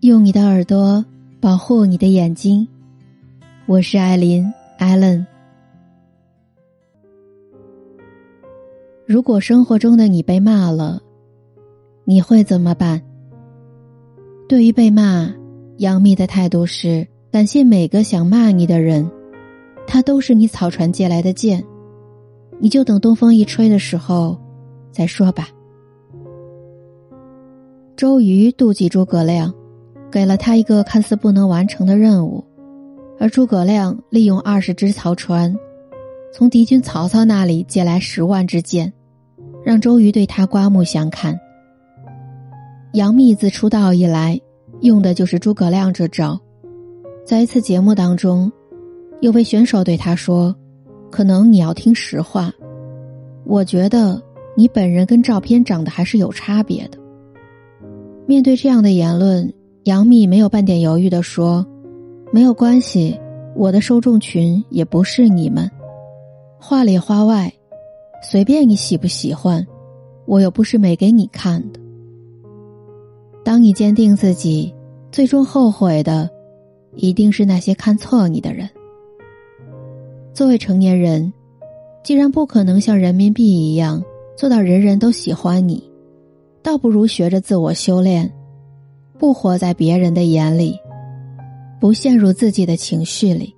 用你的耳朵保护你的眼睛，我是艾琳艾伦。如果生活中的你被骂了，你会怎么办？对于被骂，杨幂的态度是感谢每个想骂你的人，他都是你草船借来的箭，你就等东风一吹的时候再说吧。周瑜妒忌诸葛亮。给了他一个看似不能完成的任务，而诸葛亮利用二十只曹船，从敌军曹操那里借来十万支箭，让周瑜对他刮目相看。杨幂自出道以来，用的就是诸葛亮这招。在一次节目当中，有位选手对他说：“可能你要听实话，我觉得你本人跟照片长得还是有差别的。”面对这样的言论。杨幂没有半点犹豫的说：“没有关系，我的受众群也不是你们，话里话外，随便你喜不喜欢，我又不是没给你看的。当你坚定自己，最终后悔的，一定是那些看错你的人。作为成年人，既然不可能像人民币一样做到人人都喜欢你，倒不如学着自我修炼。”不活在别人的眼里，不陷入自己的情绪里。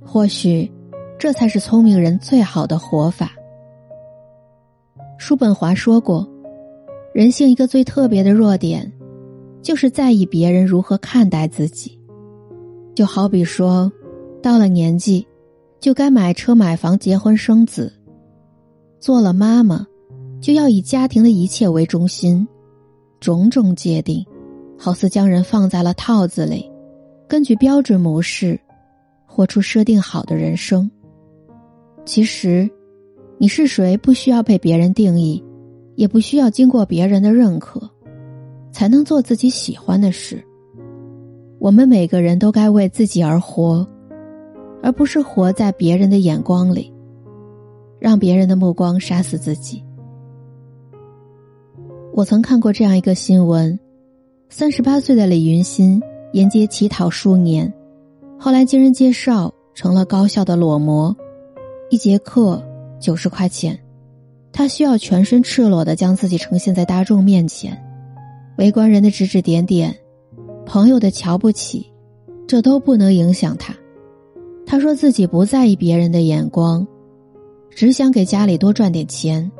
或许，这才是聪明人最好的活法。叔本华说过，人性一个最特别的弱点，就是在意别人如何看待自己。就好比说，到了年纪，就该买车买房结婚生子；做了妈妈，就要以家庭的一切为中心，种种界定。好似将人放在了套子里，根据标准模式，活出设定好的人生。其实，你是谁不需要被别人定义，也不需要经过别人的认可，才能做自己喜欢的事。我们每个人都该为自己而活，而不是活在别人的眼光里，让别人的目光杀死自己。我曾看过这样一个新闻。三十八岁的李云欣沿街乞讨数年，后来经人介绍成了高校的裸模，一节课九十块钱，他需要全身赤裸的将自己呈现在大众面前，围观人的指指点点，朋友的瞧不起，这都不能影响他。他说自己不在意别人的眼光，只想给家里多赚点钱，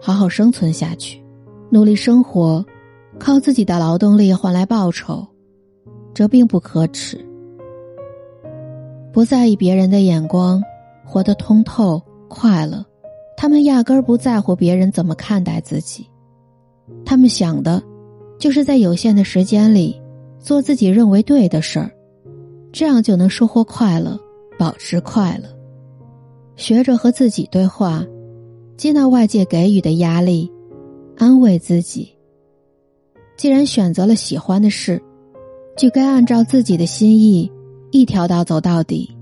好好生存下去，努力生活。靠自己的劳动力换来报酬，这并不可耻。不在意别人的眼光，活得通透快乐。他们压根儿不在乎别人怎么看待自己，他们想的，就是在有限的时间里做自己认为对的事儿，这样就能收获快乐，保持快乐。学着和自己对话，接纳外界给予的压力，安慰自己。既然选择了喜欢的事，就该按照自己的心意，一条道走到底。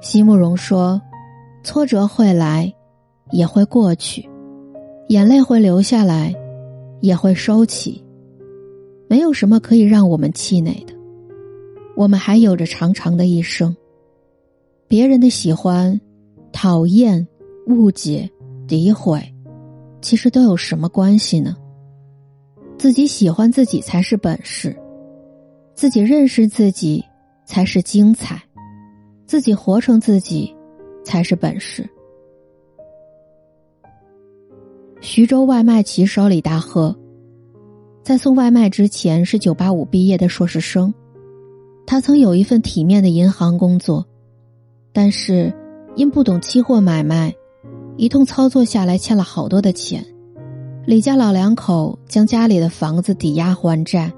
席慕容说：“挫折会来，也会过去；眼泪会流下来，也会收起。没有什么可以让我们气馁的。我们还有着长长的一生。别人的喜欢、讨厌、误解、诋毁。”其实都有什么关系呢？自己喜欢自己才是本事，自己认识自己才是精彩，自己活成自己才是本事。徐州外卖骑手李大赫，在送外卖之前是九八五毕业的硕士生，他曾有一份体面的银行工作，但是因不懂期货买卖。一通操作下来，欠了好多的钱。李家老两口将家里的房子抵押还债，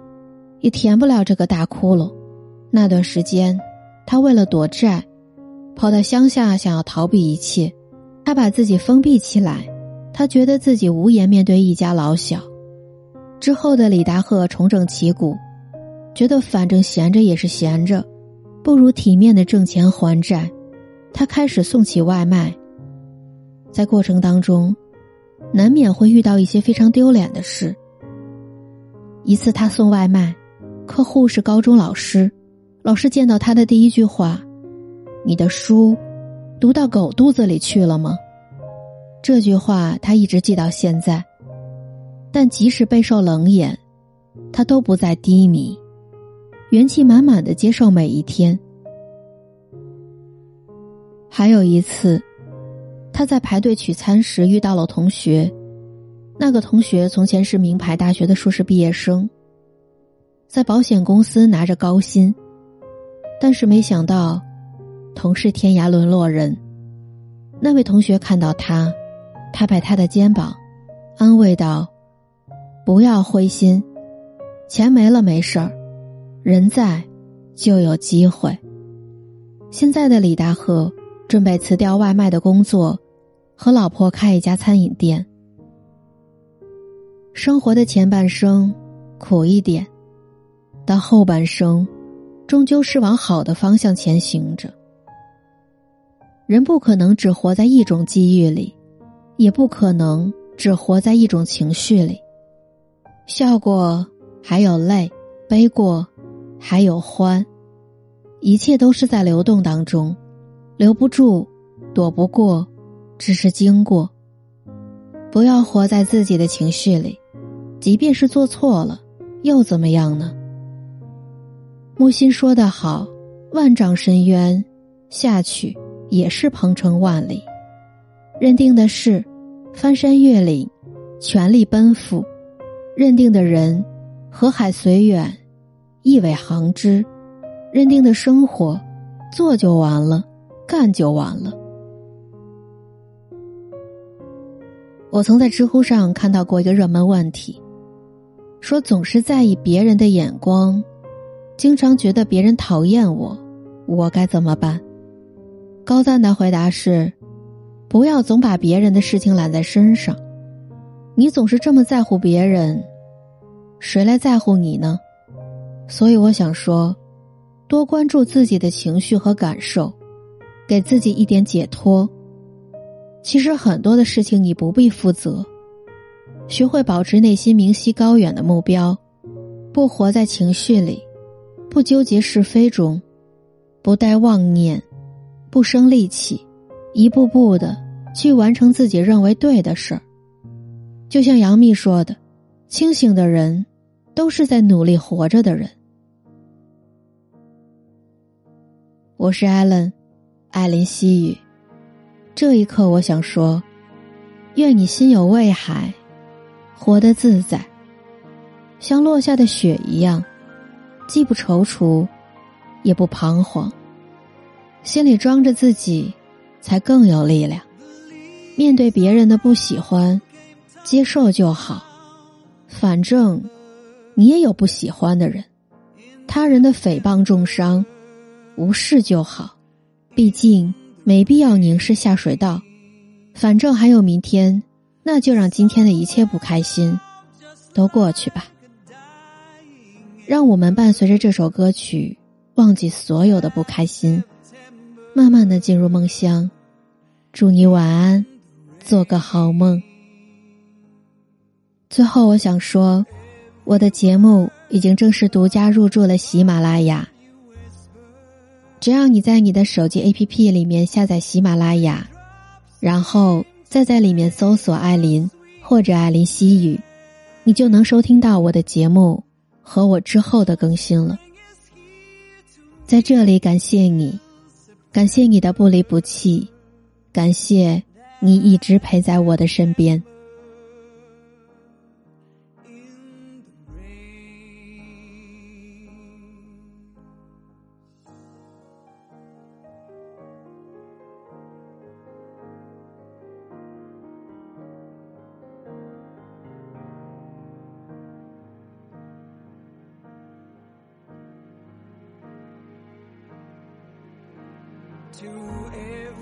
也填不了这个大窟窿。那段时间，他为了躲债，跑到乡下想要逃避一切。他把自己封闭起来，他觉得自己无颜面对一家老小。之后的李达鹤重整旗鼓，觉得反正闲着也是闲着，不如体面的挣钱还债。他开始送起外卖。在过程当中，难免会遇到一些非常丢脸的事。一次他送外卖，客户是高中老师，老师见到他的第一句话：“你的书读到狗肚子里去了吗？”这句话他一直记到现在。但即使备受冷眼，他都不再低迷，元气满满的接受每一天。还有一次，他在排队取餐时遇到了同学，那个同学从前是名牌大学的硕士毕业生，在保险公司拿着高薪，但是没想到，同是天涯沦落人。那位同学看到他，拍拍他的肩膀，安慰道。不要灰心，钱没了没事儿，人在就有机会。现在的李大赫准备辞掉外卖的工作，和老婆开一家餐饮店。生活的前半生苦一点，但后半生终究是往好的方向前行着。人不可能只活在一种机遇里，也不可能只活在一种情绪里。笑过，还有泪；悲过，还有欢。一切都是在流动当中，留不住，躲不过，只是经过。不要活在自己的情绪里，即便是做错了，又怎么样呢？木心说得好：“万丈深渊下去，也是鹏程万里。认定的事，翻山越岭，全力奔赴。”认定的人，河海随远，一尾航之；认定的生活，做就完了，干就完了。我曾在知乎上看到过一个热门问题，说总是在意别人的眼光，经常觉得别人讨厌我，我该怎么办？高赞的回答是：不要总把别人的事情揽在身上。你总是这么在乎别人，谁来在乎你呢？所以我想说，多关注自己的情绪和感受，给自己一点解脱。其实很多的事情你不必负责，学会保持内心明晰高远的目标，不活在情绪里，不纠结是非中，不带妄念，不生戾气，一步步的去完成自己认为对的事儿。就像杨幂说的：“清醒的人，都是在努力活着的人。”我是艾伦，艾琳西语。这一刻，我想说：愿你心有未海，活得自在，像落下的雪一样，既不踌躇，也不彷徨。心里装着自己，才更有力量。面对别人的不喜欢。接受就好，反正你也有不喜欢的人，他人的诽谤重伤，无视就好。毕竟没必要凝视下水道，反正还有明天，那就让今天的一切不开心都过去吧。让我们伴随着这首歌曲，忘记所有的不开心，慢慢的进入梦乡。祝你晚安，做个好梦。最后，我想说，我的节目已经正式独家入驻了喜马拉雅。只要你在你的手机 APP 里面下载喜马拉雅，然后再在里面搜索“艾琳”或者“艾琳西语”，你就能收听到我的节目和我之后的更新了。在这里，感谢你，感谢你的不离不弃，感谢你一直陪在我的身边。to every